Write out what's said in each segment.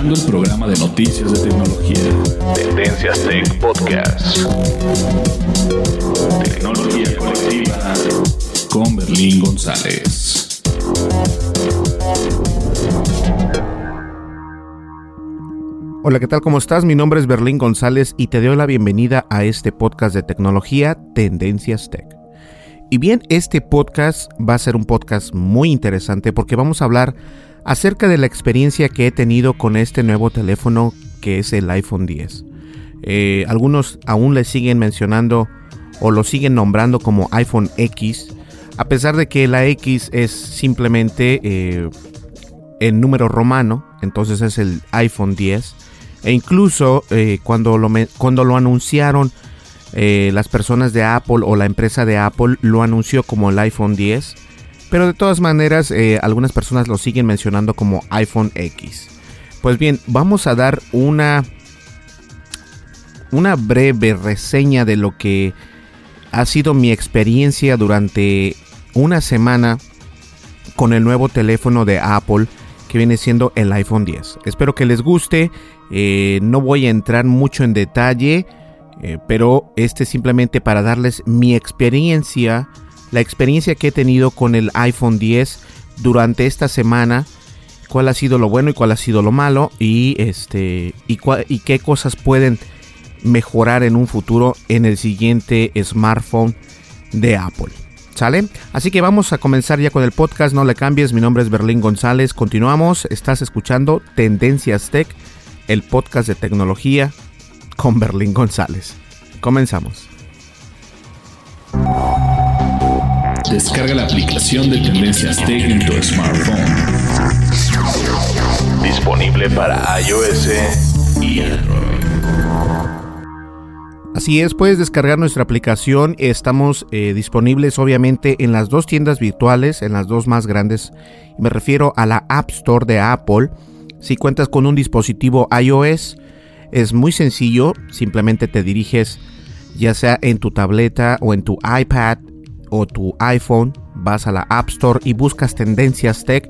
escuchando el programa de noticias de tecnología. Tendencias Tech Podcast. Tecnología colectiva con Berlín González. Hola, ¿qué tal? ¿Cómo estás? Mi nombre es Berlín González y te doy la bienvenida a este podcast de tecnología Tendencias Tech. Y bien, este podcast va a ser un podcast muy interesante porque vamos a hablar acerca de la experiencia que he tenido con este nuevo teléfono que es el iPhone 10. Eh, algunos aún le siguen mencionando o lo siguen nombrando como iPhone X, a pesar de que la X es simplemente eh, el número romano, entonces es el iPhone 10. E incluso eh, cuando, lo cuando lo anunciaron las personas de Apple o la empresa de Apple lo anunció como el iPhone 10 pero de todas maneras, eh, algunas personas lo siguen mencionando como iPhone X. Pues bien, vamos a dar una, una breve reseña de lo que ha sido mi experiencia durante una semana con el nuevo teléfono de Apple que viene siendo el iPhone 10. Espero que les guste. Eh, no voy a entrar mucho en detalle, eh, pero este simplemente para darles mi experiencia la experiencia que he tenido con el iPhone 10 durante esta semana, cuál ha sido lo bueno y cuál ha sido lo malo y este y, y qué cosas pueden mejorar en un futuro en el siguiente smartphone de Apple. ¿Sale? Así que vamos a comenzar ya con el podcast, no le cambies, mi nombre es Berlín González, continuamos, estás escuchando Tendencias Tech, el podcast de tecnología con Berlín González. Comenzamos. Descarga la aplicación de Tendencias Tech en tu smartphone. Disponible para iOS y Android. Así es, puedes descargar nuestra aplicación. Estamos eh, disponibles obviamente en las dos tiendas virtuales, en las dos más grandes. Me refiero a la App Store de Apple. Si cuentas con un dispositivo iOS, es muy sencillo. Simplemente te diriges ya sea en tu tableta o en tu iPad o tu iPhone, vas a la App Store y buscas Tendencias Tech,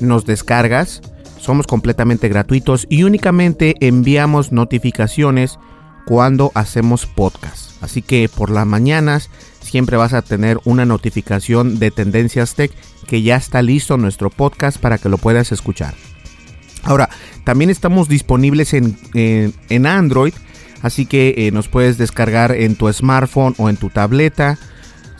nos descargas, somos completamente gratuitos y únicamente enviamos notificaciones cuando hacemos podcast. Así que por las mañanas siempre vas a tener una notificación de Tendencias Tech que ya está listo nuestro podcast para que lo puedas escuchar. Ahora, también estamos disponibles en, en, Android, así que eh, nos puedes descargar en tu smartphone o en tu tableta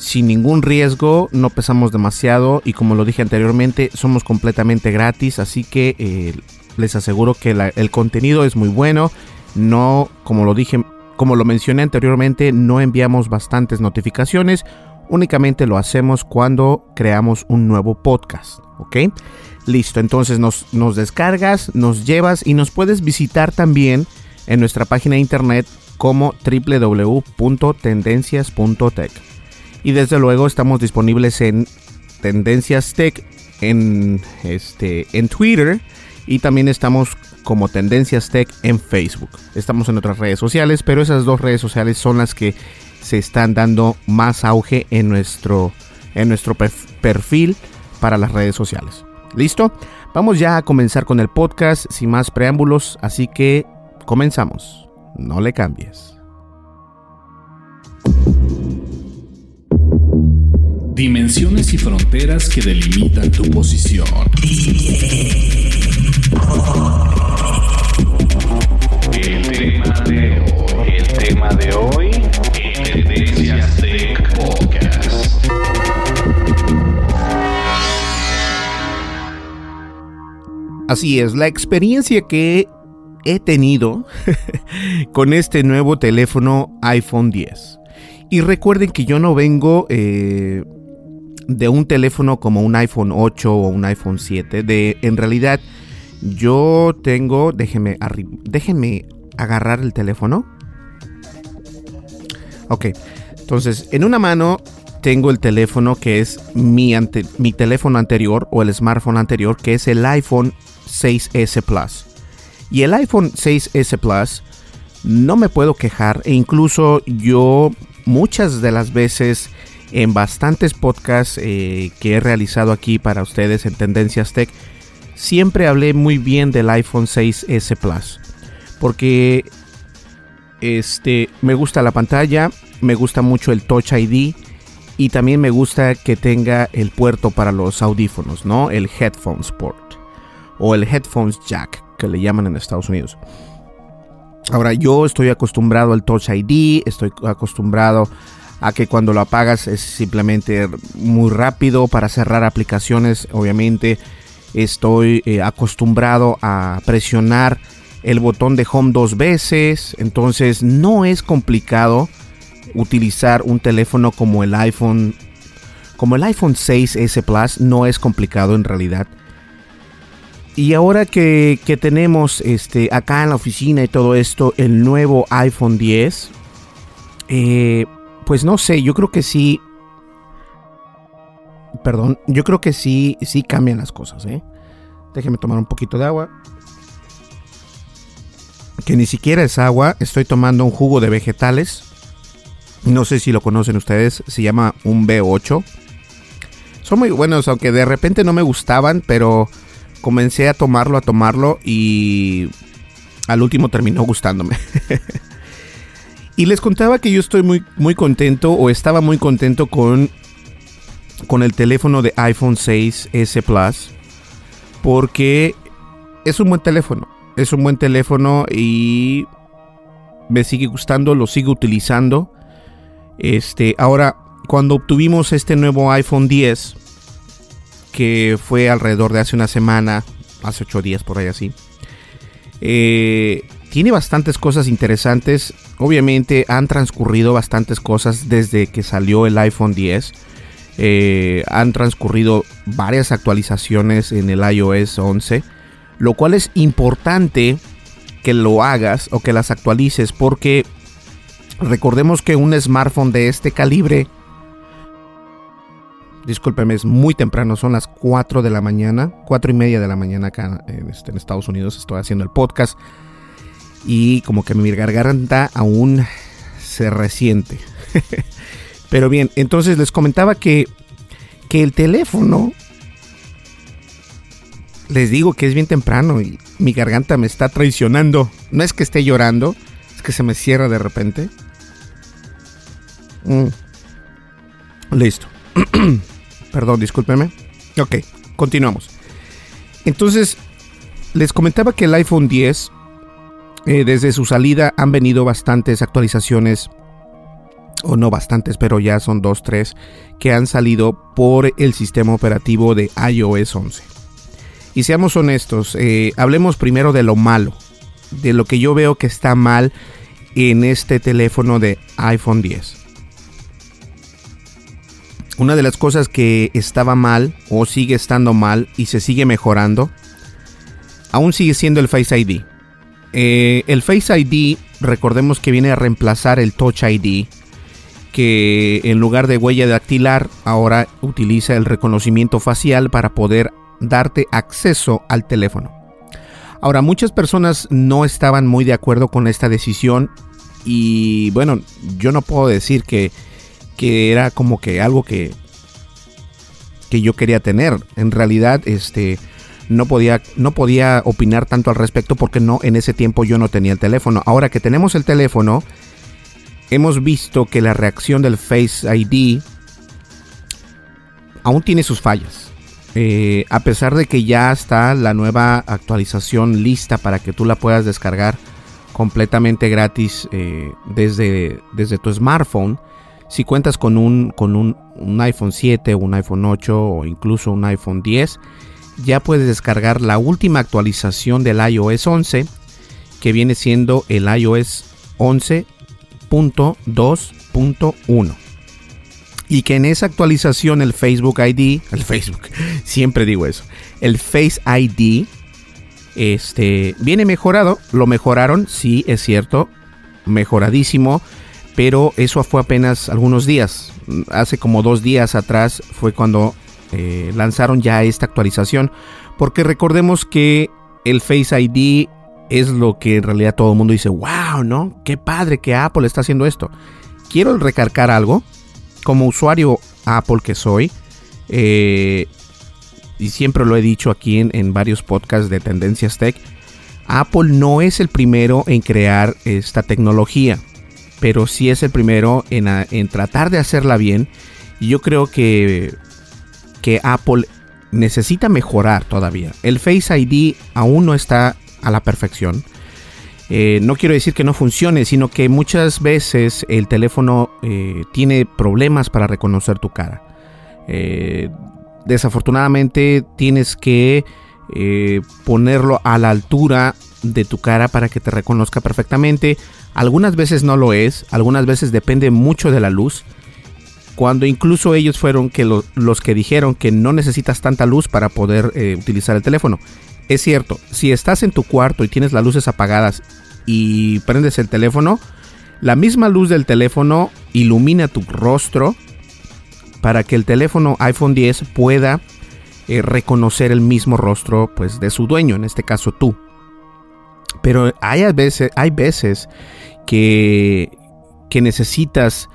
sin ningún riesgo, no pesamos demasiado y como lo dije anteriormente, somos completamente gratis, así que eh, les aseguro que el contenido es muy bueno. No, como lo dije, como lo mencioné anteriormente, no enviamos bastantes notificaciones, Únicamente lo hacemos cuando creamos un nuevo podcast, ¿ok? Listo, entonces nos, nos descargas, nos llevas y nos puedes visitar también en nuestra página de internet como www.tendencias.tech. Y desde luego estamos disponibles en Tendencias Tech en, este, en Twitter y también estamos como Tendencias Tech en Facebook. Estamos en otras redes sociales, pero esas dos redes sociales son las que se están dando más auge en nuestro, en nuestro perfil para las redes sociales. ¿Listo? Vamos ya a comenzar con el podcast sin más preámbulos, así que comenzamos. No le cambies. Dimensiones y fronteras que delimitan tu posición. El tema de hoy, el tema de hoy, Tendencias Tech Podcast. Así es, la experiencia que he tenido con este nuevo teléfono iPhone 10. Y recuerden que yo no vengo eh, de un teléfono como un iPhone 8 o un iPhone 7. De, en realidad, yo tengo, déjenme, déjenme agarrar el teléfono. Ok, entonces en una mano tengo el teléfono que es mi, ante, mi teléfono anterior o el smartphone anterior, que es el iPhone 6S Plus. Y el iPhone 6S Plus no me puedo quejar e incluso yo muchas de las veces en bastantes podcasts eh, que he realizado aquí para ustedes en Tendencias Tech, siempre hablé muy bien del iPhone 6S Plus. Porque este, me gusta la pantalla, me gusta mucho el Touch ID y también me gusta que tenga el puerto para los audífonos, ¿no? El Headphones Port o el Headphones Jack, que le llaman en Estados Unidos. Ahora yo estoy acostumbrado al Touch ID, estoy acostumbrado a que cuando lo apagas es simplemente muy rápido para cerrar aplicaciones. Obviamente estoy eh, acostumbrado a presionar el botón de home dos veces. Entonces no es complicado utilizar un teléfono como el iPhone. Como el iPhone 6S Plus no es complicado en realidad. Y ahora que, tenemos este, acá en la oficina y todo esto, el nuevo iPhone 10, eh, pues no sé, yo creo que sí. Perdón, yo creo que sí, sí cambian las cosas, ¿eh? Déjenme tomar un poquito de agua. Que ni siquiera es agua, estoy tomando un jugo de vegetales. No sé si lo conocen ustedes, se llama un B8. Son muy buenos, aunque de repente no me gustaban, pero comencé a tomarlo, a tomarlo y al último terminó gustándome. Y les contaba que yo estoy muy, muy contento o estaba muy contento con, con el teléfono de iPhone 6S Plus porque es un buen teléfono. Es un buen teléfono y me sigue gustando, lo sigo utilizando. Este, ahora, cuando obtuvimos este nuevo iPhone 10, que fue alrededor de hace una semana, hace ocho días por ahí así, eh, tiene bastantes cosas interesantes. Obviamente han transcurrido bastantes cosas desde que salió el iPhone 10. Eh, han transcurrido varias actualizaciones en el iOS 11. Lo cual es importante que lo hagas o que las actualices porque recordemos que un smartphone de este calibre discúlpeme, es muy temprano, son las 4 de la mañana, 4 y media de la mañana acá en, este, en Estados Unidos, estoy haciendo el podcast y como que mi garganta aún se resiente. Pero bien, entonces les comentaba que, que el teléfono, les digo que es bien temprano y mi garganta me está traicionando. No es que esté llorando, es que se me cierra de repente. Mm. Listo. Perdón, discúlpeme. Ok, continuamos. Entonces, les comentaba que el iPhone 10 eh, desde su salida han venido bastantes actualizaciones, o no bastantes, pero ya son dos, tres, que han salido por el sistema operativo de iOS 11. Y seamos honestos, eh, hablemos primero de lo malo, de lo que yo veo que está mal en este teléfono de iPhone 10. una de las cosas que estaba mal o sigue estando mal y se sigue mejorando, aún sigue siendo el Face ID. Eh, el Face ID, recordemos que viene a reemplazar el Touch ID, que en lugar de huella dactilar, ahora utiliza el reconocimiento facial para poder darte acceso al teléfono. Ahora, muchas personas no estaban muy de acuerdo con esta decisión y bueno, yo no puedo decir que, que era como que algo que, que yo quería tener. En realidad, este no podía, no podía opinar tanto al respecto porque no, en ese tiempo yo no tenía el teléfono. Ahora que tenemos el teléfono, hemos visto que la reacción del Face ID aún tiene sus fallas. Eh, a pesar de que ya está la nueva actualización lista para que tú la puedas descargar completamente gratis eh, desde, desde tu smartphone, si cuentas con un, con un, un iPhone 7, un iPhone 8 o incluso un iPhone 10, ya puedes descargar la última actualización del iOS 11, que viene siendo el iOS 11 2.1 y que en esa actualización el Facebook ID, el Facebook, siempre digo eso, el Face ID este viene mejorado, lo mejoraron, sí es cierto, mejoradísimo, pero eso fue apenas algunos días, hace como dos días atrás fue cuando eh, lanzaron ya esta actualización, porque recordemos que el Face ID es lo que en realidad todo el mundo dice, wow, ¿no? Qué padre que Apple está haciendo esto. Quiero recargar algo, como usuario Apple que soy, eh, y siempre lo he dicho aquí en, varios podcasts de Tendencias Tech, Apple no es el primero en crear esta tecnología, pero sí es el primero en, en tratar de hacerla bien. Y yo creo que, que Apple necesita mejorar todavía. El Face ID aún no está a la perfección. Eh, no quiero decir que no funcione, sino que muchas veces el teléfono eh, tiene problemas para reconocer tu cara. Eh, desafortunadamente tienes que ponerlo a la altura de tu cara para que te reconozca perfectamente. Algunas veces no lo es, algunas veces depende mucho de la luz. Cuando incluso ellos fueron que los que dijeron que no necesitas tanta luz para poder utilizar el teléfono. Es cierto, si estás en tu cuarto y tienes las luces apagadas y prendes el teléfono, la misma luz del teléfono ilumina tu rostro para que el teléfono iPhone 10 pueda eh, reconocer el mismo rostro pues de su dueño, en este caso tú. Pero hay veces, hay veces que, que necesitas,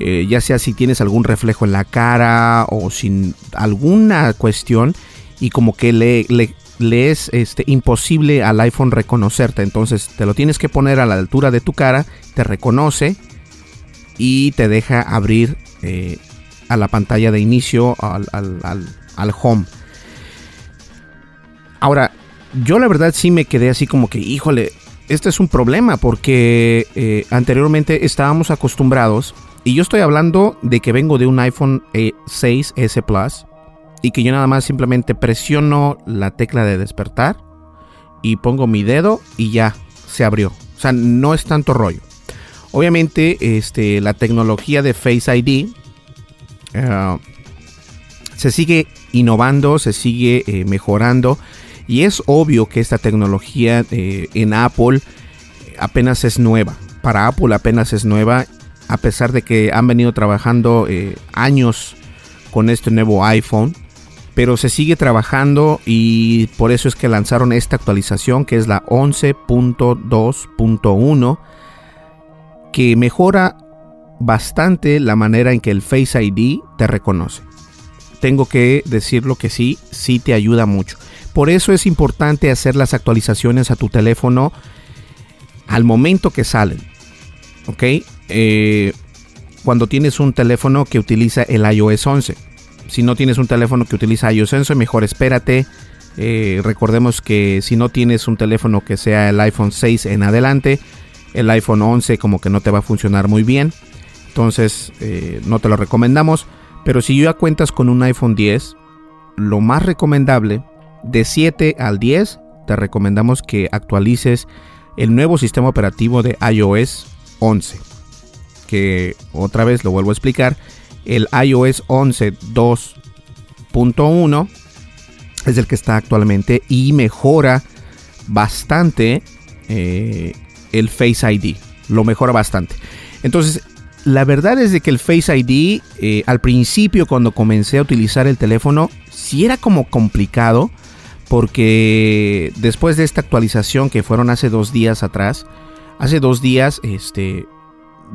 eh, ya sea si tienes algún reflejo en la cara o sin alguna cuestión, y como que le, es este, imposible al iPhone reconocerte. Entonces te lo tienes que poner a la altura de tu cara, te reconoce y te deja abrir eh, a la pantalla de inicio al, al, home. Ahora, yo la verdad sí me quedé así como que, híjole, este es un problema porque eh, anteriormente estábamos acostumbrados, y yo estoy hablando de que vengo de un iPhone 6S eh, Plus, y que yo nada más simplemente presiono la tecla de despertar y pongo mi dedo y ya se abrió. O sea, no es tanto rollo. Obviamente, este, la tecnología de Face ID eh, se sigue innovando, se sigue eh, mejorando y es obvio que esta tecnología eh, en Apple apenas es nueva. Para Apple apenas es nueva, a pesar de que han venido trabajando años con este nuevo iPhone pero se sigue trabajando y por eso es que lanzaron esta actualización que es la 11.2.1 que mejora bastante la manera en que el Face ID te reconoce. Tengo que decirlo que sí, sí te ayuda mucho. Por eso es importante hacer las actualizaciones a tu teléfono al momento que salen. ¿Ok? Eh, cuando tienes un teléfono que utiliza el iOS 11 si no tienes un teléfono que utiliza iOS Sensor, mejor espérate. Eh, recordemos que si no tienes un teléfono que sea el iPhone 6 en adelante, el iPhone 11 como que no te va a funcionar muy bien. Entonces eh, no te lo recomendamos. Pero si ya cuentas con un iPhone 10, lo más recomendable de 7 al 10, te recomendamos que actualices el nuevo sistema operativo de iOS 11. Que otra vez lo vuelvo a explicar el iOS 11 2.1 es el que está actualmente y mejora bastante eh, el Face ID. Lo mejora bastante. Entonces, la verdad es de que el Face ID, eh, al principio cuando comencé a utilizar el teléfono, sí era como complicado, porque después de esta actualización que fueron hace dos días atrás, hace dos días, este,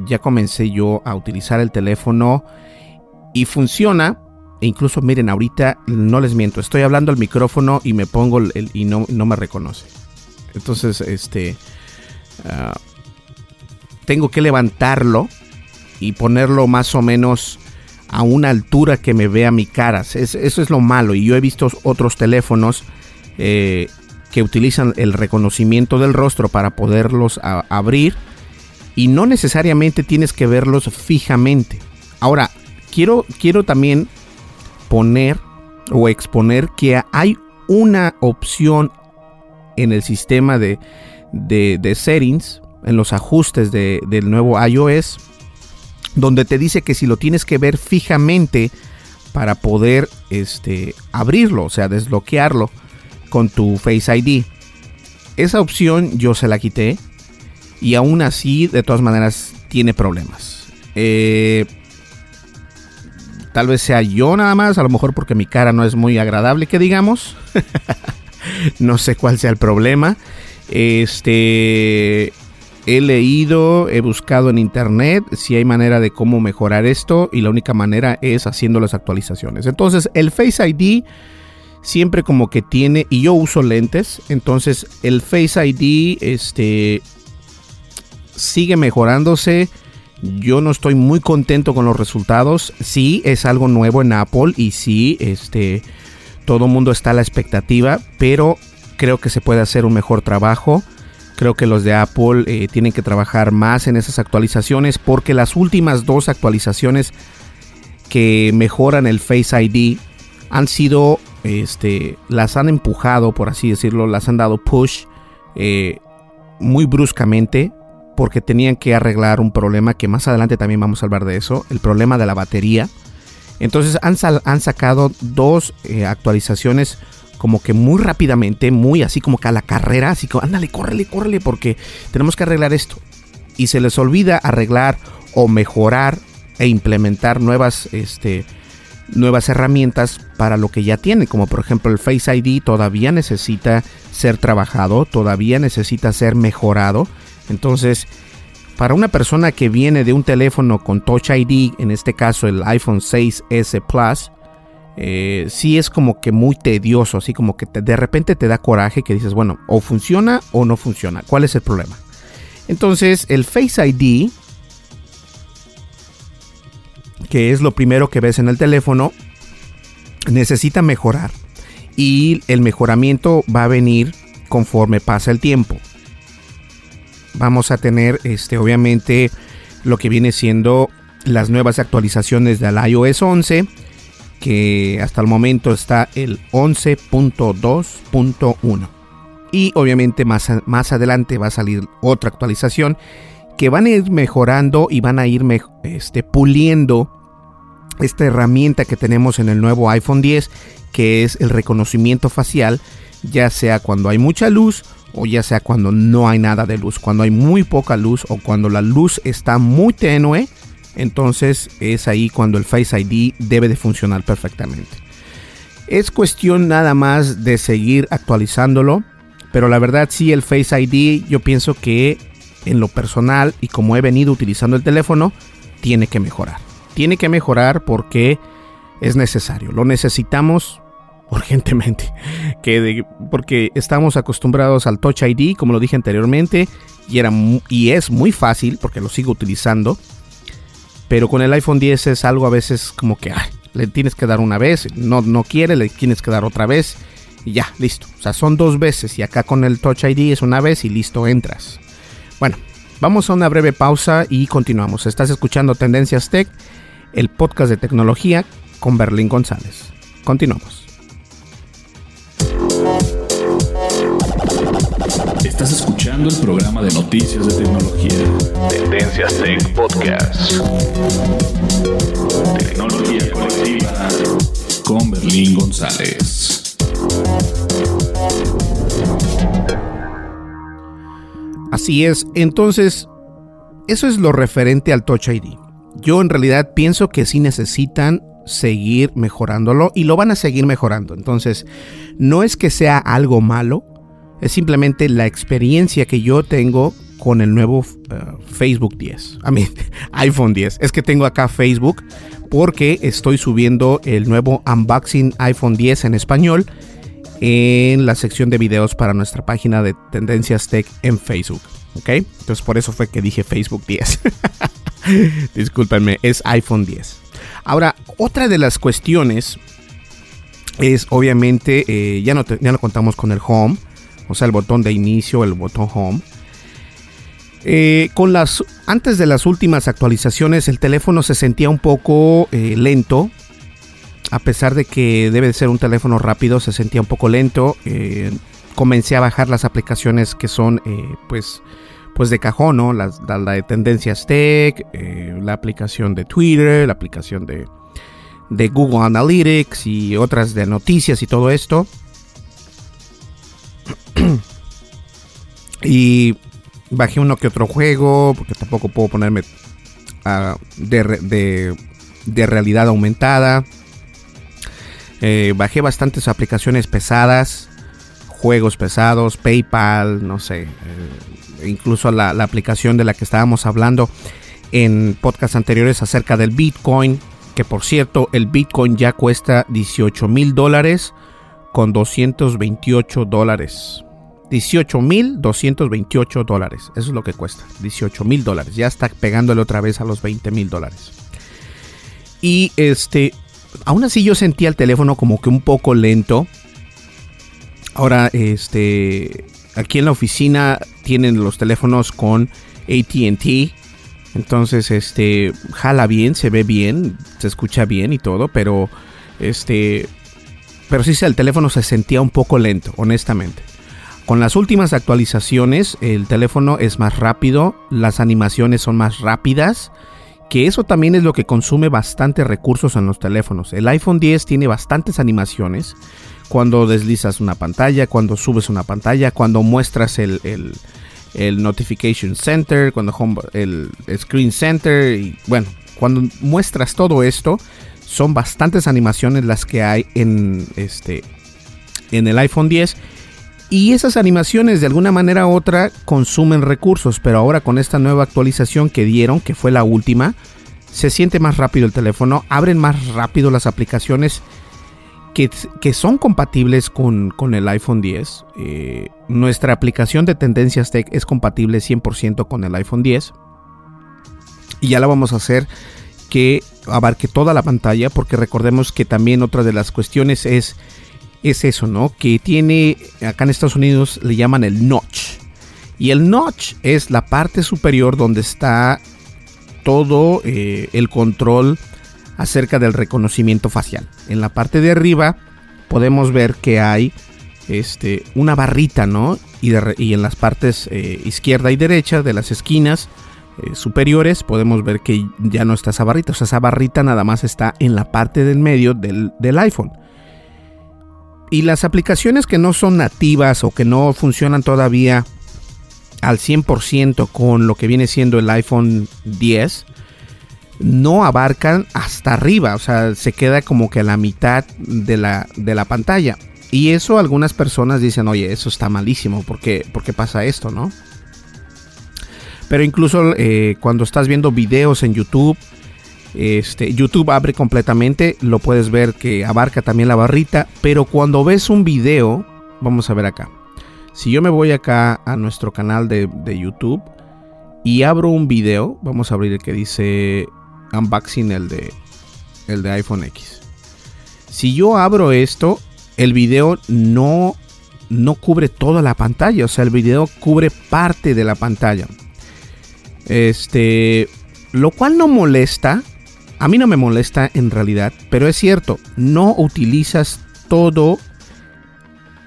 ya comencé yo a utilizar el teléfono y funciona. E incluso miren, ahorita no les miento, estoy hablando al micrófono y me pongo el, y no, no, me reconoce. Entonces, este, ah, tengo que levantarlo y ponerlo más o menos a una altura que me vea mi cara. eso es lo malo. Y yo he visto otros teléfonos eh, que utilizan el reconocimiento del rostro para poderlos abrir. Y no necesariamente tienes que verlos fijamente. Ahora, quiero, quiero también poner o exponer que hay una opción en el sistema de, de, settings, en los ajustes del nuevo iOS, donde te dice que si lo tienes que ver fijamente para poder este, abrirlo, o sea, desbloquearlo con tu Face ID. Esa opción yo se la quité y aún así, de todas maneras, tiene problemas. Eh, tal vez sea yo nada más, a lo mejor porque mi cara no es muy agradable, que digamos. no sé cuál sea el problema. Este, he leído, he buscado en internet si hay manera de cómo mejorar esto y la única manera es haciendo las actualizaciones. Entonces el Face ID siempre como que tiene, y yo uso lentes, entonces el Face ID este, sigue mejorándose. Yo no estoy muy contento con los resultados. Sí, es algo nuevo en Apple y sí, este, todo el mundo está a la expectativa, pero creo que se puede hacer un mejor trabajo. Creo que los de Apple eh, tienen que trabajar más en esas actualizaciones porque las últimas dos actualizaciones que mejoran el Face ID han sido, este, las han empujado, por así decirlo, las han dado push eh, muy bruscamente porque tenían que arreglar un problema que más adelante también vamos a hablar de eso, el problema de la batería. Entonces han, han sacado dos eh, actualizaciones como que muy rápidamente, muy así como que a la carrera, así como, ándale, córrele, córrele, porque tenemos que arreglar esto. Y se les olvida arreglar o mejorar e implementar nuevas, este, nuevas herramientas para lo que ya tiene, como por ejemplo el Face ID todavía necesita ser trabajado, todavía necesita ser mejorado. Entonces, para una persona que viene de un teléfono con Touch ID, en este caso el iPhone 6S Plus, eh, sí es como que muy tedioso, así como que de repente te da coraje que dices, bueno, o funciona o no funciona. ¿Cuál es el problema? Entonces, el Face ID, que es lo primero que ves en el teléfono, necesita mejorar. Y el mejoramiento va a venir conforme pasa el tiempo. Vamos a tener, este, obviamente, lo que viene siendo las nuevas actualizaciones del iOS 11 que hasta el momento está el 11.2.1. Y obviamente más, más adelante va a salir otra actualización que van a ir mejorando y van a ir este, puliendo esta herramienta que tenemos en el nuevo iPhone 10, que es el reconocimiento facial, ya sea cuando hay mucha luz o ya sea cuando no hay nada de luz, cuando hay muy poca luz o cuando la luz está muy tenue entonces es ahí cuando el Face ID debe de funcionar perfectamente. Es cuestión nada más de seguir actualizándolo, pero la verdad sí el Face ID yo pienso que en lo personal y como he venido utilizando el teléfono, tiene que mejorar. Tiene que mejorar porque es necesario, lo necesitamos urgentemente, que porque estamos acostumbrados al Touch ID, como lo dije anteriormente, y, era, y es muy fácil porque lo sigo utilizando pero con el iPhone 10 es algo a veces como que le tienes que dar una vez, no, no quiere, le tienes que dar otra vez y ya, listo. O sea, son dos veces y acá con el Touch ID es una vez y listo, entras. Bueno, vamos a una breve pausa y continuamos. Estás escuchando Tendencias Tech, el podcast de tecnología con Berlín González. Continuamos. Estás escuchando el programa de noticias de tecnología. Tendencias Tech Podcast. Tecnología colectiva con Berlín González. Así es, entonces, eso es lo referente al Touch ID. Yo en realidad pienso que sí necesitan seguir mejorándolo y lo van a seguir mejorando. Entonces, no es que sea algo malo, es simplemente la experiencia que yo tengo con el nuevo uh, Facebook 10, a mí iPhone 10. Es que tengo acá Facebook porque estoy subiendo el nuevo unboxing iPhone 10 en español en la sección de videos para nuestra página de Tendencias Tech en Facebook. ¿Ok? Entonces por eso fue que dije Facebook 10. Discúlpenme, es iPhone 10. Ahora, otra de las cuestiones es obviamente, eh, ya, no ya no contamos con el home, o sea, el botón de inicio, el botón home. Eh, con las, antes de las últimas actualizaciones, el teléfono se sentía un poco eh, lento. A pesar de que debe de ser un teléfono rápido, se sentía un poco lento. comencé a bajar las aplicaciones que son, pues, pues de cajón, ¿no? La, de Tendencias Tech, eh, la aplicación de Twitter, la aplicación de, de Google Analytics y otras de noticias y todo esto. y bajé uno que otro juego, porque tampoco puedo ponerme uh, de, de, realidad aumentada. Eh, bajé bastantes aplicaciones pesadas, juegos pesados, PayPal, no sé. Eh, incluso la, aplicación de la que estábamos hablando en podcasts anteriores acerca del Bitcoin, que por cierto el Bitcoin ya cuesta 18 mil dólares con 228 dólares. 18 mil 228 dólares. Eso es lo que cuesta. 18 mil dólares. Ya está pegándole otra vez a los 20 mil dólares. Y este, aún así yo sentía el teléfono como que un poco lento. Ahora, este, aquí en la oficina tienen los teléfonos con ATT. Entonces, este, jala bien, se ve bien, se escucha bien y todo, pero este, pero sí, el teléfono se sentía un poco lento, honestamente. Con las últimas actualizaciones, el teléfono es más rápido, las animaciones son más rápidas, que eso también es lo que consume bastante recursos en los teléfonos. El iPhone 10 tiene bastantes animaciones, cuando deslizas una pantalla, cuando subes una pantalla, cuando muestras el, Notification Center, cuando el Screen Center y bueno, cuando muestras todo esto, son bastantes animaciones las que hay en este en el iPhone 10 y esas animaciones de alguna manera u otra consumen recursos, pero ahora con esta nueva actualización que dieron, que fue la última, se siente más rápido el teléfono, abren más rápido las aplicaciones que, son compatibles con, el iPhone 10. Eh, nuestra aplicación de Tendencias Tech es compatible 100% con el iPhone 10. Y ya la vamos a hacer que abarque toda la pantalla, porque recordemos que también otra de las cuestiones es, es eso, ¿no? Que tiene, acá en Estados Unidos le llaman el notch. Y el notch es la parte superior donde está todo eh, el control acerca del reconocimiento facial. En la parte de arriba podemos ver que hay este, una barrita, ¿no? Y, en las partes eh, izquierda y derecha de las esquinas eh, superiores podemos ver que ya no está esa barrita. O sea, esa barrita nada más está en la parte del medio del, del iPhone. Y las aplicaciones que no son nativas o que no funcionan todavía al 100% con lo que viene siendo el iPhone 10, no abarcan hasta arriba, o sea, se queda como que a la mitad de la, de la pantalla. Y eso algunas personas dicen, oye, eso está malísimo, ¿por qué, pasa esto, no? Pero incluso eh, cuando estás viendo videos en YouTube, este, YouTube abre completamente, lo puedes ver que abarca también la barrita, pero cuando ves un video, vamos a ver acá. Si yo me voy acá a nuestro canal de, de YouTube y abro un video, vamos a abrir el que dice unboxing el de, el de iPhone X. Si yo abro esto, el video no, no cubre toda la pantalla. O sea, el video cubre parte de la pantalla. Este, lo cual no molesta. A mí no me molesta en realidad, pero es cierto, no utilizas todo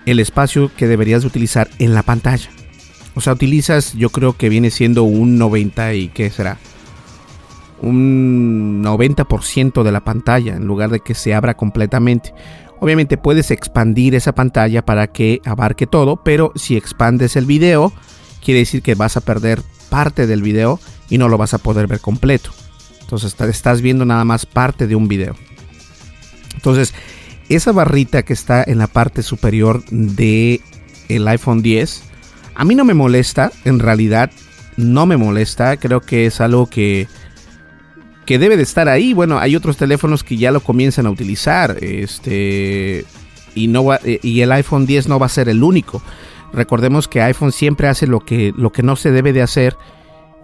el espacio que deberías utilizar en la pantalla. O sea, utilizas, yo creo que viene siendo un 90 y qué será. Un 90% de la pantalla en lugar de que se abra completamente. Obviamente puedes expandir esa pantalla para que abarque todo, pero si expandes el video, quiere decir que vas a perder parte del video y no lo vas a poder ver completo. Entonces estás viendo nada más parte de un video. Entonces, esa barrita que está en la parte superior de el iPhone 10 a mí no me molesta, en realidad no me molesta, creo que es algo que que debe de estar ahí. Bueno, hay otros teléfonos que ya lo comienzan a utilizar, este y no y el iPhone 10 no va a ser el único. Recordemos que iPhone siempre hace lo que lo que no se debe de hacer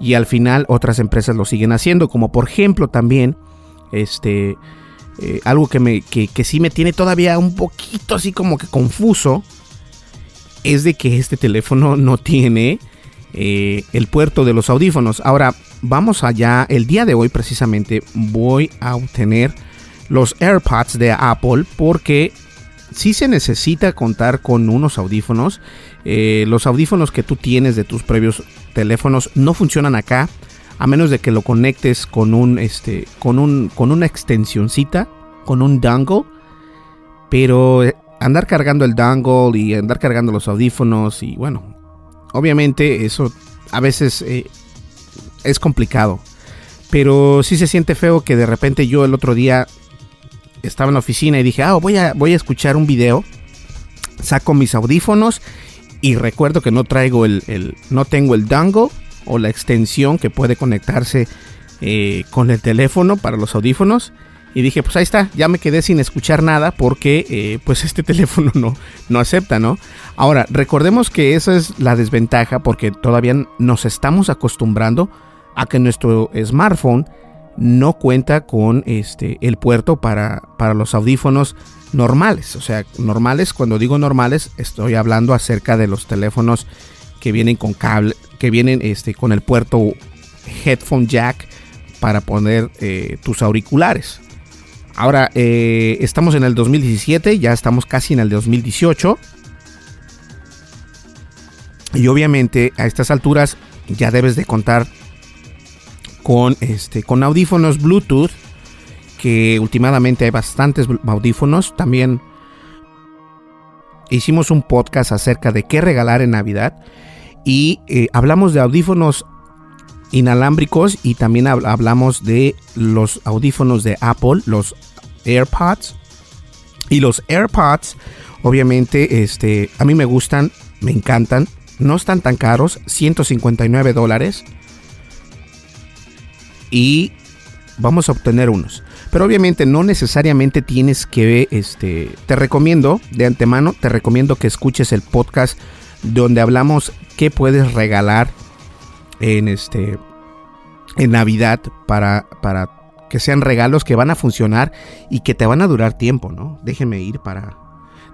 y al final otras empresas lo siguen haciendo, como por ejemplo también este eh, algo que me que, que sí me tiene todavía un poquito así como que confuso es de que este teléfono no tiene eh, el puerto de los audífonos. Ahora, vamos allá. El día de hoy precisamente voy a obtener los AirPods de Apple porque si se necesita contar con unos audífonos. Eh, los audífonos que tú tienes de tus previos teléfonos no funcionan acá a menos de que lo conectes con un este con un con una extensioncita, con un dongle. Pero andar cargando el dongle y andar cargando los audífonos y bueno, obviamente eso a veces eh, es complicado. Pero sí se siente feo que de repente yo el otro día estaba en la oficina y dije, ah, voy a, voy a escuchar un video. Saco mis audífonos y recuerdo que no traigo el, no tengo el dongle o la extensión que puede conectarse eh, con el teléfono para los audífonos. Y dije, pues ahí está, ya me quedé sin escuchar nada porque eh, pues este teléfono no, no acepta, ¿no? Ahora, recordemos que esa es la desventaja porque todavía nos estamos acostumbrando a que nuestro smartphone no cuenta con este, el puerto para, para los audífonos normales. O sea, normales, cuando digo normales, estoy hablando acerca de los teléfonos que vienen con cable, que vienen este, con el puerto headphone jack para poner eh, tus auriculares. Ahora, eh, estamos en el 2017, ya estamos casi en el 2018. Y obviamente a estas alturas ya debes de contar con, este, con audífonos Bluetooth, que últimamente hay bastantes audífonos. También hicimos un podcast acerca de qué regalar en Navidad y eh, hablamos de audífonos inalámbricos y también hablamos de los audífonos de Apple, los AirPods. Y los AirPods, obviamente, este, a mí me gustan, me encantan. No están tan caros, 159 dólares. Y vamos a obtener unos. Pero obviamente no necesariamente tienes que, este, te recomiendo de antemano, te recomiendo que escuches el podcast donde hablamos qué puedes regalar en este en Navidad para, para que sean regalos que van a funcionar y que te van a durar tiempo, ¿no? Déjenme ir para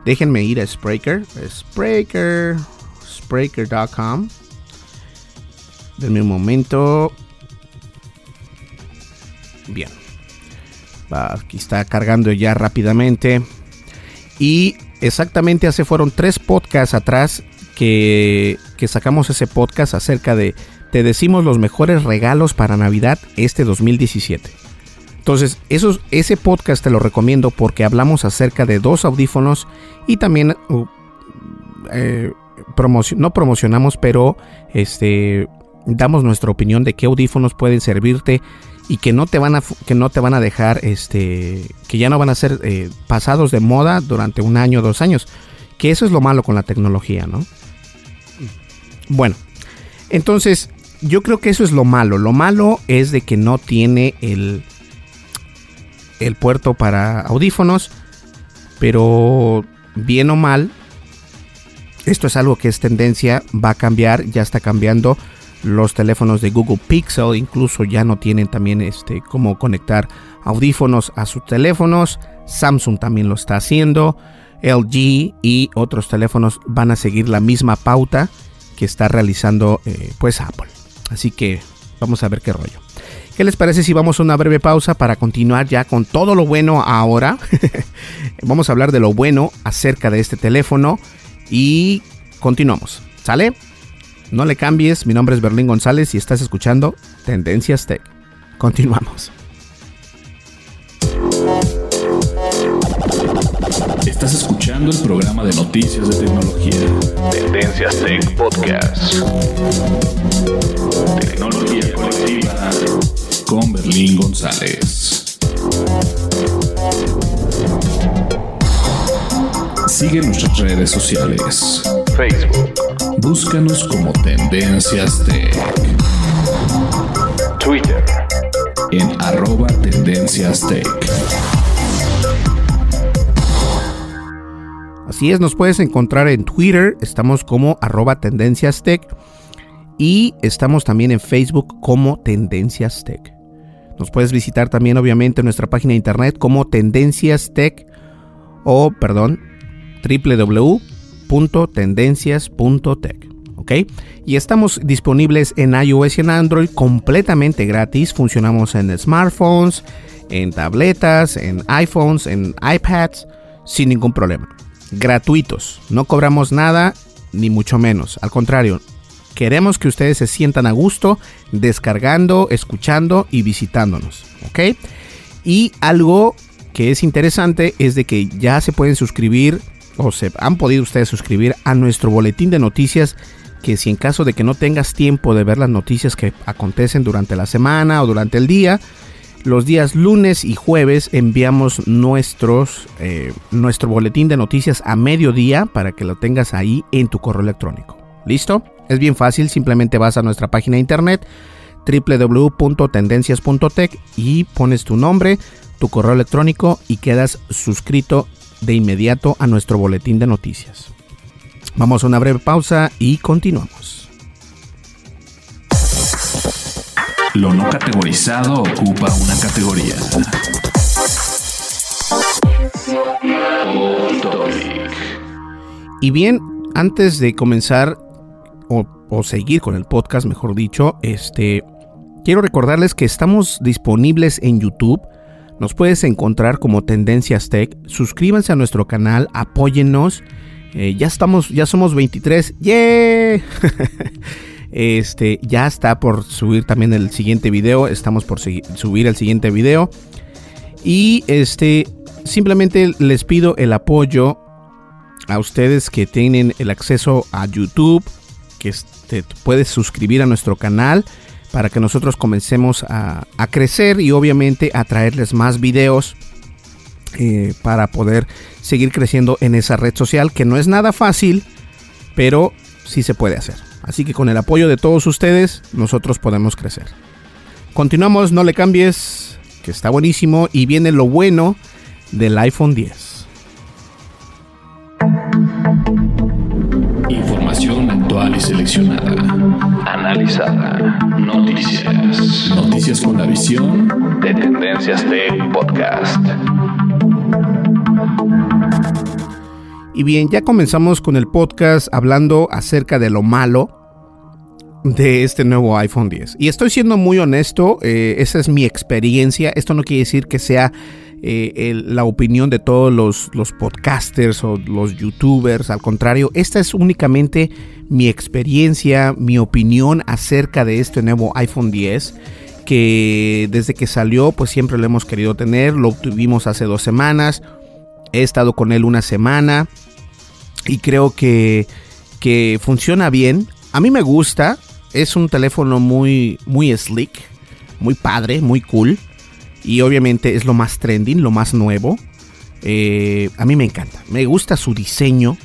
déjenme ir a Spreaker, Spreaker, Spreaker.com. Denme un momento. Bien. Aquí está cargando ya rápidamente. Y exactamente hace fueron tres podcasts atrás que, que sacamos ese podcast acerca de te decimos los mejores regalos para Navidad este 2017. Entonces, ese podcast te lo recomiendo porque hablamos acerca de dos audífonos y también uh, eh, no promocionamos, pero este damos nuestra opinión de qué audífonos pueden servirte y que no te van a que no te van a dejar este que ya no van a ser eh, pasados de moda durante un año o dos años que eso es lo malo con la tecnología no bueno entonces yo creo que eso es lo malo. Lo malo es de que no tiene el, el puerto para audífonos. Pero bien o mal, esto es algo que es tendencia, va a cambiar, ya está cambiando. Los teléfonos de Google Pixel incluso ya no tienen también este cómo conectar audífonos a sus teléfonos. Samsung también lo está haciendo. LG y otros teléfonos van a seguir la misma pauta que está realizando eh, pues Apple. Así que vamos a ver qué rollo. ¿Qué les parece si vamos a una breve pausa para continuar ya con todo lo bueno ahora? vamos a hablar de lo bueno acerca de este teléfono y continuamos. ¿Sale? No le cambies, mi nombre es Berlín González y estás escuchando Tendencias Tech. Continuamos. Estás escuchando el programa de noticias de tecnología. Tendencias Tech Podcast. Tecnología colectiva con Berlín González. Sigue nuestras redes sociales. Facebook. Búscanos como Tendencias Tech. Twitter. En arroba Tendencias Tech. Así es, nos puedes encontrar en Twitter, estamos como arroba Tendencias Tech y estamos también en Facebook como Tendencias Tech. Nos puedes visitar también obviamente en nuestra página de internet como Tendencias Tech o, perdón, www.tendencias.tech. ¿Ok? Y estamos disponibles en iOS y en Android completamente gratis. Funcionamos en smartphones, en tabletas, en iPhones, en iPads, sin ningún problema. Gratuitos. No cobramos nada, ni mucho menos. Al contrario, queremos que ustedes se sientan a gusto descargando, escuchando y visitándonos. ¿Ok? Y algo que es interesante es de que ya se pueden suscribir o se han podido ustedes suscribir a nuestro boletín de noticias que si en caso de que no tengas tiempo de ver las noticias que acontecen durante la semana o durante el día, los días lunes y jueves enviamos nuestros, eh, nuestro boletín de noticias a mediodía para que lo tengas ahí en tu correo electrónico. ¿Listo? Es bien fácil, simplemente vas a nuestra página de internet www.tendencias.tech y pones tu nombre, tu correo electrónico y quedas suscrito de inmediato a nuestro boletín de noticias. Vamos a una breve pausa y continuamos. Lo no categorizado ocupa una categoría. Y bien, antes de comenzar o, o, seguir con el podcast, mejor dicho, este quiero recordarles que estamos disponibles en YouTube nos puedes encontrar como Tendencias Tech. Suscríbanse a nuestro canal, apóyennos. Eh, ya estamos, ya somos 23. ¡Yeah! este, ya está por subir también el siguiente video. Estamos por subir el siguiente video. Y este, simplemente les pido el apoyo a ustedes que tienen el acceso a YouTube, que te puedes suscribir a nuestro canal para que nosotros comencemos a, crecer y obviamente a traerles más videos eh, para poder seguir creciendo en esa red social que no es nada fácil, pero sí se puede hacer. Así que con el apoyo de todos ustedes, nosotros podemos crecer. Continuamos, no le cambies, que está buenísimo y viene lo bueno del iPhone 10. Información actual y seleccionada. Analizada. Noticias. Noticias con la visión de Tendencias Tech Podcast. Y bien, ya comenzamos con el podcast hablando acerca de lo malo de este nuevo iPhone 10. Y estoy siendo muy honesto, eh, esa es mi experiencia. Esto no quiere decir que sea eh, la opinión de todos los, los, podcasters o los youtubers. Al contrario, esta es únicamente mi experiencia, mi opinión acerca de este nuevo iPhone 10 que desde que salió pues siempre lo hemos querido tener, lo obtuvimos hace dos semanas, he estado con él una semana y creo que, que funciona bien. A mí me gusta, es un teléfono muy, muy slick, muy padre, muy cool. Y obviamente es lo más trending, lo más nuevo. Eh, a mí me encanta. Me gusta su diseño.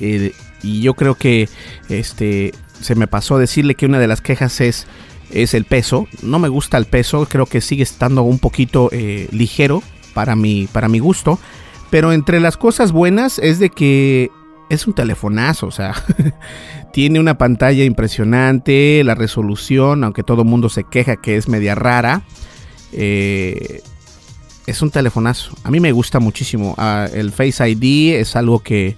Eh, y yo creo que este se me pasó a decirle que una de las quejas es, es el peso. No me gusta el peso. Creo que sigue estando un poquito eh, ligero para mi, para mi gusto. Pero entre las cosas buenas es de que es un telefonazo, o sea, tiene una pantalla impresionante, la resolución, aunque todo el mundo se queja que es media rara, eh, es un telefonazo. A mí me gusta muchísimo. Ah, el Face ID es algo que,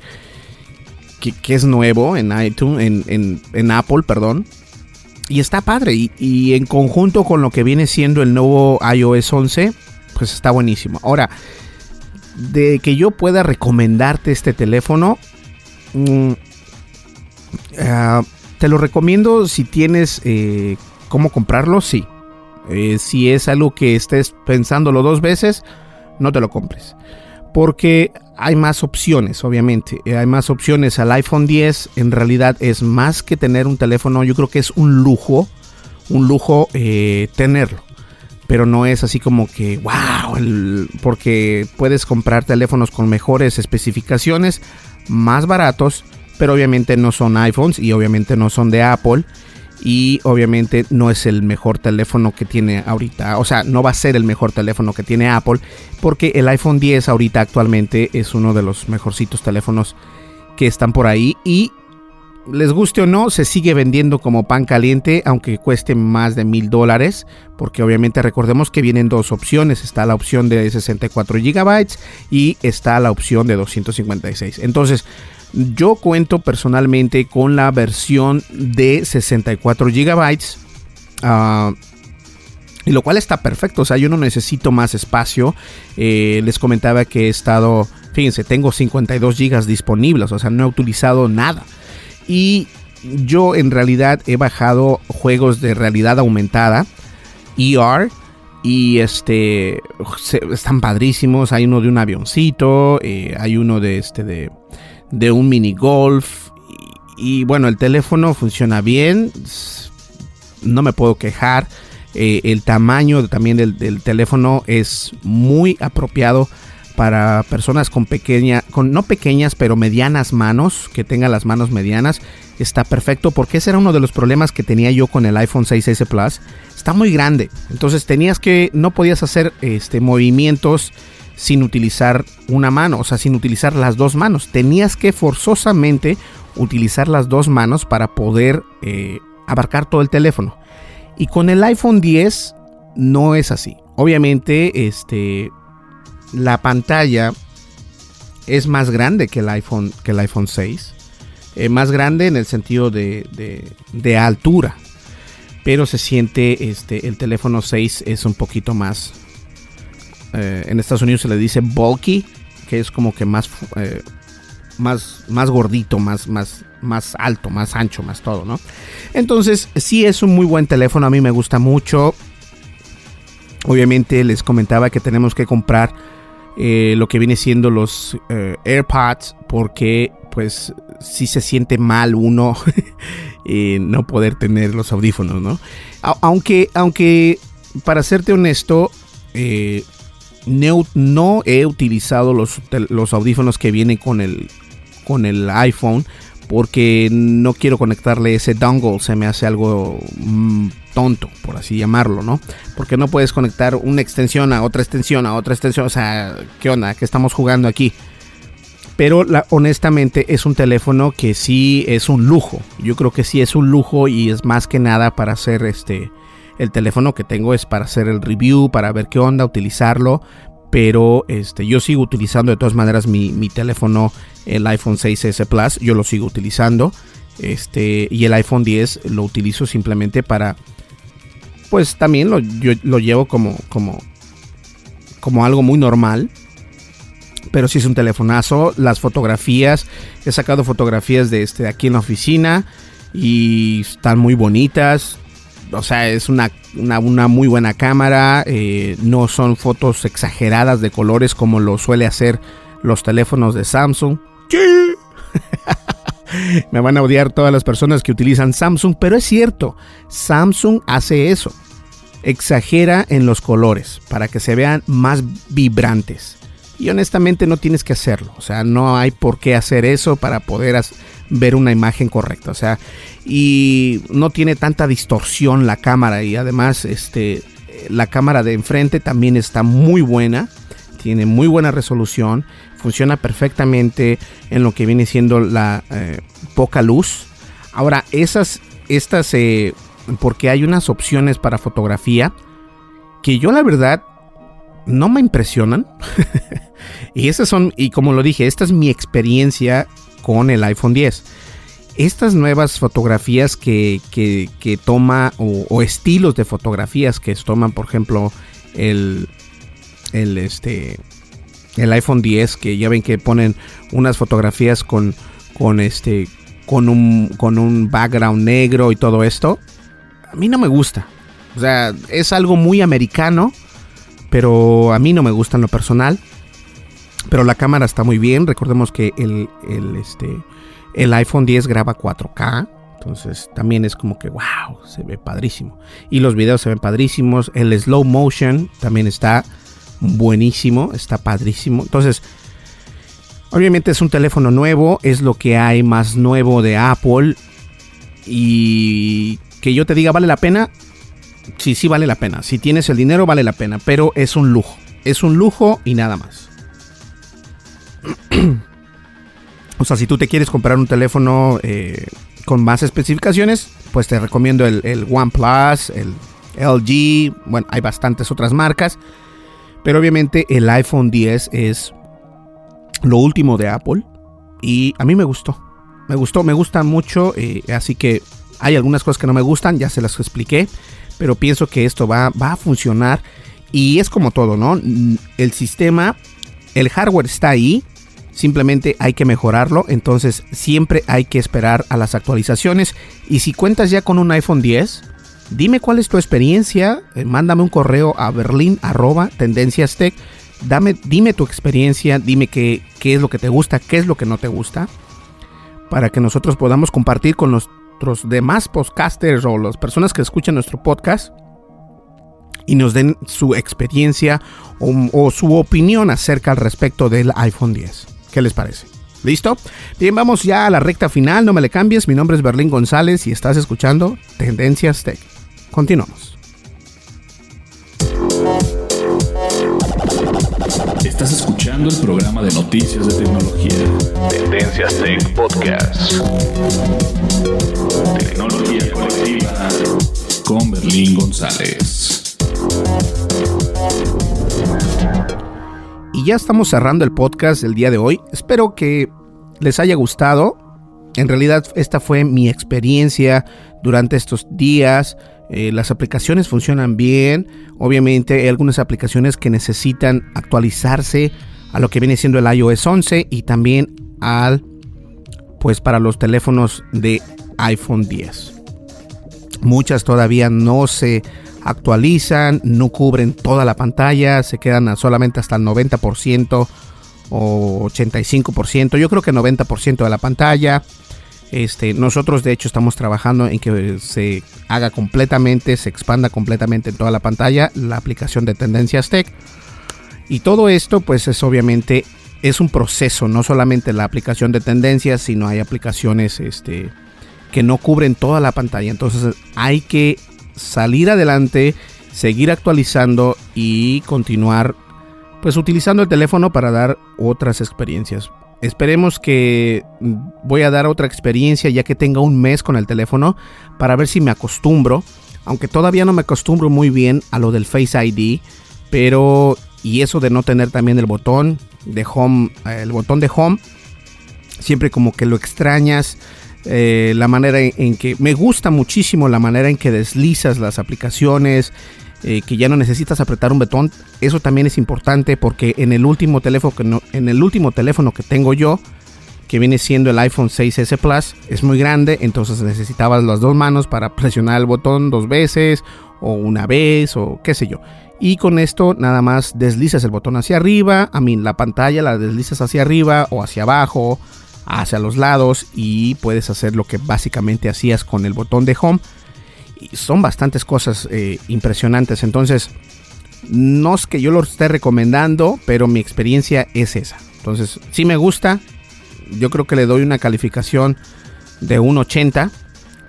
que, es nuevo en iTunes, en, Apple, perdón. Y está padre. Y, y, en conjunto con lo que viene siendo el nuevo iOS 11, pues está buenísimo. Ahora, de que yo pueda recomendarte este teléfono, Mm, ah, te lo recomiendo si tienes eh, cómo comprarlo, sí. Eh, si es algo que estés pensándolo dos veces, no te lo compres. Porque hay más opciones, obviamente. Hay más opciones. Al iPhone 10 en realidad es más que tener un teléfono. Yo creo que es un lujo. Un lujo tenerlo pero no es así como que, wow, porque puedes comprar teléfonos con mejores especificaciones, más baratos, pero obviamente no son iPhones y obviamente no son de Apple. Y obviamente no es el mejor teléfono que tiene ahorita. O sea, no va a ser el mejor teléfono que tiene Apple. Porque el iPhone 10 ahorita actualmente es uno de los mejorcitos teléfonos que están por ahí. Y les guste o no, se sigue vendiendo como pan caliente, aunque cueste más de mil dólares, porque obviamente recordemos que vienen dos opciones, está la opción de 64 GB y está la opción de 256. Entonces, yo cuento personalmente con la versión de 64 GB. Uh, y lo cual está perfecto, o sea, yo no necesito más espacio. Eh, les comentaba que he estado, fíjense, tengo 52 GB disponibles, o sea, no he utilizado nada. Y yo en realidad he bajado juegos de realidad aumentada, ER, y este están padrísimos. Hay uno de un avioncito, eh, hay uno de este de, de un mini golf. Y, bueno, el teléfono funciona bien. No me puedo quejar. Eh, el tamaño también del, teléfono es muy apropiado para personas con pequeña, con no pequeñas, pero medianas manos, que tengan las manos medianas, está perfecto porque ese era uno de los problemas que tenía yo con el iPhone 6S Plus. Está muy grande, entonces tenías que, no podías hacer este, movimientos sin utilizar una mano, o sea, sin utilizar las dos manos. Tenías que forzosamente utilizar las dos manos para poder eh, abarcar todo el teléfono. Y con el iPhone 10 no es así. Obviamente, este, la pantalla es más grande que el iPhone, que el iPhone 6. Eh, más grande en el sentido de, de, altura. Pero se siente, este, el teléfono 6 es un poquito más... Eh, en Estados Unidos se le dice bulky, que es como que más, eh, más, más gordito, más, más, más alto, más ancho, más todo, ¿no? Entonces, sí es un muy buen teléfono, a mí me gusta mucho. Obviamente les comentaba que tenemos que comprar eh, lo que viene siendo los AirPods porque pues si se siente mal uno eh, no poder tener los audífonos, ¿no? aunque, aunque para serte honesto, no, he utilizado los, audífonos que vienen con el, con el iPhone porque no quiero conectarle ese dongle, se me hace algo mm, tonto, por así llamarlo, ¿no? Porque no puedes conectar una extensión a otra extensión, a otra extensión, o sea, ¿qué onda? ¿Qué estamos jugando aquí? Pero honestamente es un teléfono que sí es un lujo. Yo creo que sí es un lujo y es más que nada para hacer este... El teléfono que tengo es para hacer el review, para ver qué onda, utilizarlo pero este, yo sigo utilizando de todas maneras mi, teléfono, el iPhone 6S Plus, yo lo sigo utilizando. Este, y el iPhone 10 lo utilizo simplemente para, pues también lo, yo, lo llevo como, como, como algo muy normal. Pero si es un telefonazo, las fotografías, he sacado fotografías de este aquí en la oficina y están muy bonitas o sea, es una, muy buena cámara, eh, no son fotos exageradas de colores como lo suele hacer los teléfonos de Samsung. Me van a odiar todas las personas que utilizan Samsung, pero es cierto, Samsung hace eso. Exagera en los colores para que se vean más vibrantes. Y honestamente no tienes que hacerlo. O sea, no hay por qué hacer eso para poder ver una imagen correcta. O sea, y no tiene tanta distorsión la cámara. Y además, este, la cámara de enfrente también está muy buena. Tiene muy buena resolución. Funciona perfectamente en lo que viene siendo la eh, poca luz. Ahora, esas, estas, eh, porque hay unas opciones para fotografía que yo la verdad no me impresionan. y esas son, y como lo dije, esta es mi experiencia con el iPhone 10. Estas nuevas fotografías que, que, toma, o, estilos de fotografías que toman, por ejemplo, el, el, este, el iPhone 10, que ya ven que ponen unas fotografías con, con este con un, con un background negro y todo esto, a mí no me gusta. O sea, es algo muy americano, pero a mí no me gusta en lo personal. Pero la cámara está muy bien. Recordemos que el, el, este, el iPhone 10 graba 4K. Entonces también es como que, wow, se ve padrísimo. Y los videos se ven padrísimos. El slow motion también está buenísimo, está padrísimo. Entonces, obviamente es un teléfono nuevo, es lo que hay más nuevo de Apple. Y que yo te diga, ¿vale la pena? Sí, sí vale la pena. Si tienes el dinero, vale la pena. Pero es un lujo. Es un lujo y nada más. o sea, si tú te quieres comprar un teléfono eh, con más especificaciones, pues te recomiendo el, el OnePlus, el LG. Bueno, hay bastantes otras marcas. Pero obviamente el iPhone 10 es lo último de Apple. Y a mí me gustó. Me gustó, me gusta mucho. Eh, así que hay algunas cosas que no me gustan, ya se las expliqué. Pero pienso que esto va, va a funcionar. Y es como todo, ¿no? El sistema, el hardware está ahí. Simplemente hay que mejorarlo. Entonces siempre hay que esperar a las actualizaciones. Y si cuentas ya con un iPhone 10, Dime cuál es tu experiencia, eh, mándame un correo a berlin arroba tendencias tech. Dame, dime tu experiencia, dime qué, qué es lo que te gusta, qué es lo que no te gusta, para que nosotros podamos compartir con nuestros demás podcasters o las personas que escuchan nuestro podcast y nos den su experiencia o, su opinión acerca al respecto del iPhone 10. ¿Qué les parece? ¿Listo? Bien, vamos ya a la recta final, no me le cambies. Mi nombre es Berlín González y estás escuchando Tendencias Tech. Continuamos. Estás escuchando el programa de noticias de tecnología. Tendencias Tech Podcast. Tecnología colectiva con Berlín González. Y ya estamos cerrando el podcast el día de hoy. Espero que les haya gustado. En realidad esta fue mi experiencia durante estos días. Eh, las aplicaciones funcionan bien. Obviamente hay algunas aplicaciones que necesitan actualizarse a lo que viene siendo el iOS 11 y también al pues para los teléfonos de iPhone 10. Muchas todavía no se actualizan, no cubren toda la pantalla, se quedan solamente hasta el 90% o 85%, yo creo que 90% de la pantalla. Este, nosotros de hecho estamos trabajando en que se haga completamente, se expanda completamente en toda la pantalla la aplicación de Tendencias Tech. Y todo esto pues es obviamente es un proceso, no solamente la aplicación de tendencias, sino hay aplicaciones este, que no cubren toda la pantalla. Entonces hay que salir adelante, seguir actualizando y continuar pues utilizando el teléfono para dar otras experiencias. Esperemos que voy a dar otra experiencia ya que tenga un mes con el teléfono para ver si me acostumbro. Aunque todavía no me acostumbro muy bien a lo del Face ID. Pero y eso de no tener también el botón de home, el botón de home, siempre como que lo extrañas. Eh, la manera en, que me gusta muchísimo la manera en que deslizas las aplicaciones, eh, que ya no necesitas apretar un botón. Eso también es importante porque en el último teléfono que en el último teléfono que tengo yo, que viene siendo el iPhone 6S Plus, es muy grande, entonces necesitabas las dos manos para presionar el botón dos veces o una vez o qué sé yo. Y con esto nada más deslizas el botón hacia arriba, a mí la pantalla la deslizas hacia arriba o hacia abajo, hacia los lados y puedes hacer lo que básicamente hacías con el botón de home son bastantes cosas eh, impresionantes. Entonces, no es que yo lo esté recomendando, pero mi experiencia es esa. Entonces, si me gusta. Yo creo que le doy una calificación de un 80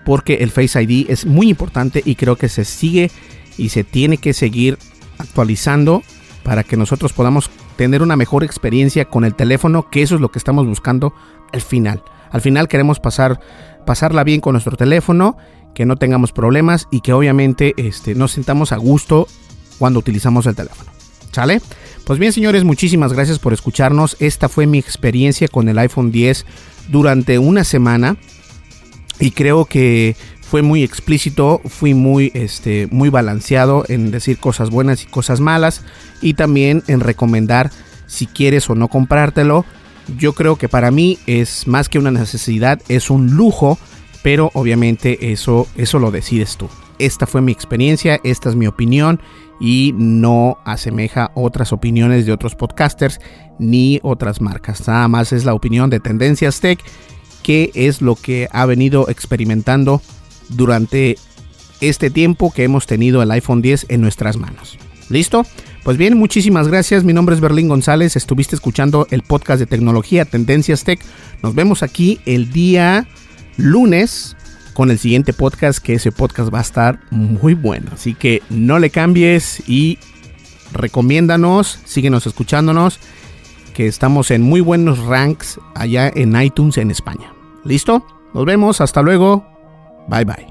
porque el Face ID es muy importante y creo que se sigue y se tiene que seguir actualizando para que nosotros podamos tener una mejor experiencia con el teléfono, que eso es lo que estamos buscando al final. Al final queremos pasar pasarla bien con nuestro teléfono que no tengamos problemas y que obviamente este, nos sintamos a gusto cuando utilizamos el teléfono. ¿Sale? Pues bien, señores, muchísimas gracias por escucharnos. Esta fue mi experiencia con el iPhone 10 durante una semana y creo que fue muy explícito, fui muy, este, muy balanceado en decir cosas buenas y cosas malas y también en recomendar si quieres o no comprártelo Yo creo que para mí es más que una necesidad, es un lujo, pero obviamente eso, eso lo decides tú. Esta fue mi experiencia, esta es mi opinión y no asemeja otras opiniones de otros podcasters ni otras marcas. Nada más es la opinión de Tendencias Tech, que es lo que ha venido experimentando durante este tiempo que hemos tenido el iPhone 10 en nuestras manos. ¿Listo? Pues bien, muchísimas gracias. Mi nombre es Berlín González. Estuviste escuchando el podcast de tecnología Tendencias Tech. Nos vemos aquí el día lunes con el siguiente podcast, que ese podcast va a estar muy bueno. Así que no le cambies y recomiéndanos, síguenos escuchándonos, que estamos en muy buenos ranks allá en iTunes en España. ¿Listo? Nos vemos, hasta luego. Bye bye.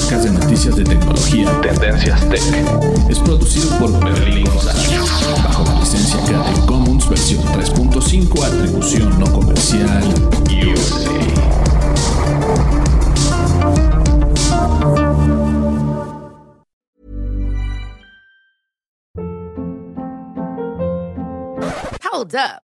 Podcast de noticias de tecnología Tendencias Tech es producido por Berlín González bajo la licencia Creative Commons versión 3.5 atribución no comercial USA. Hold up.